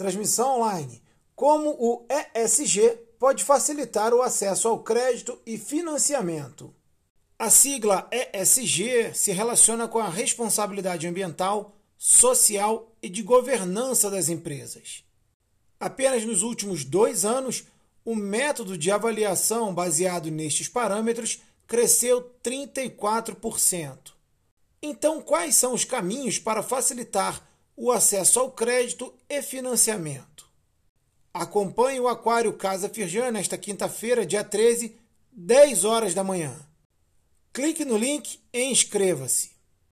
transmissão online, como o ESG pode facilitar o acesso ao crédito e financiamento. A sigla ESG se relaciona com a responsabilidade ambiental, social e de governança das empresas. Apenas nos últimos dois anos, o método de avaliação baseado nestes parâmetros cresceu 34%. Então, quais são os caminhos para facilitar o acesso ao crédito e financiamento? Acompanhe o Aquário Casa Firjan nesta quinta-feira, dia 13, 10 horas da manhã. Clique no link e inscreva-se.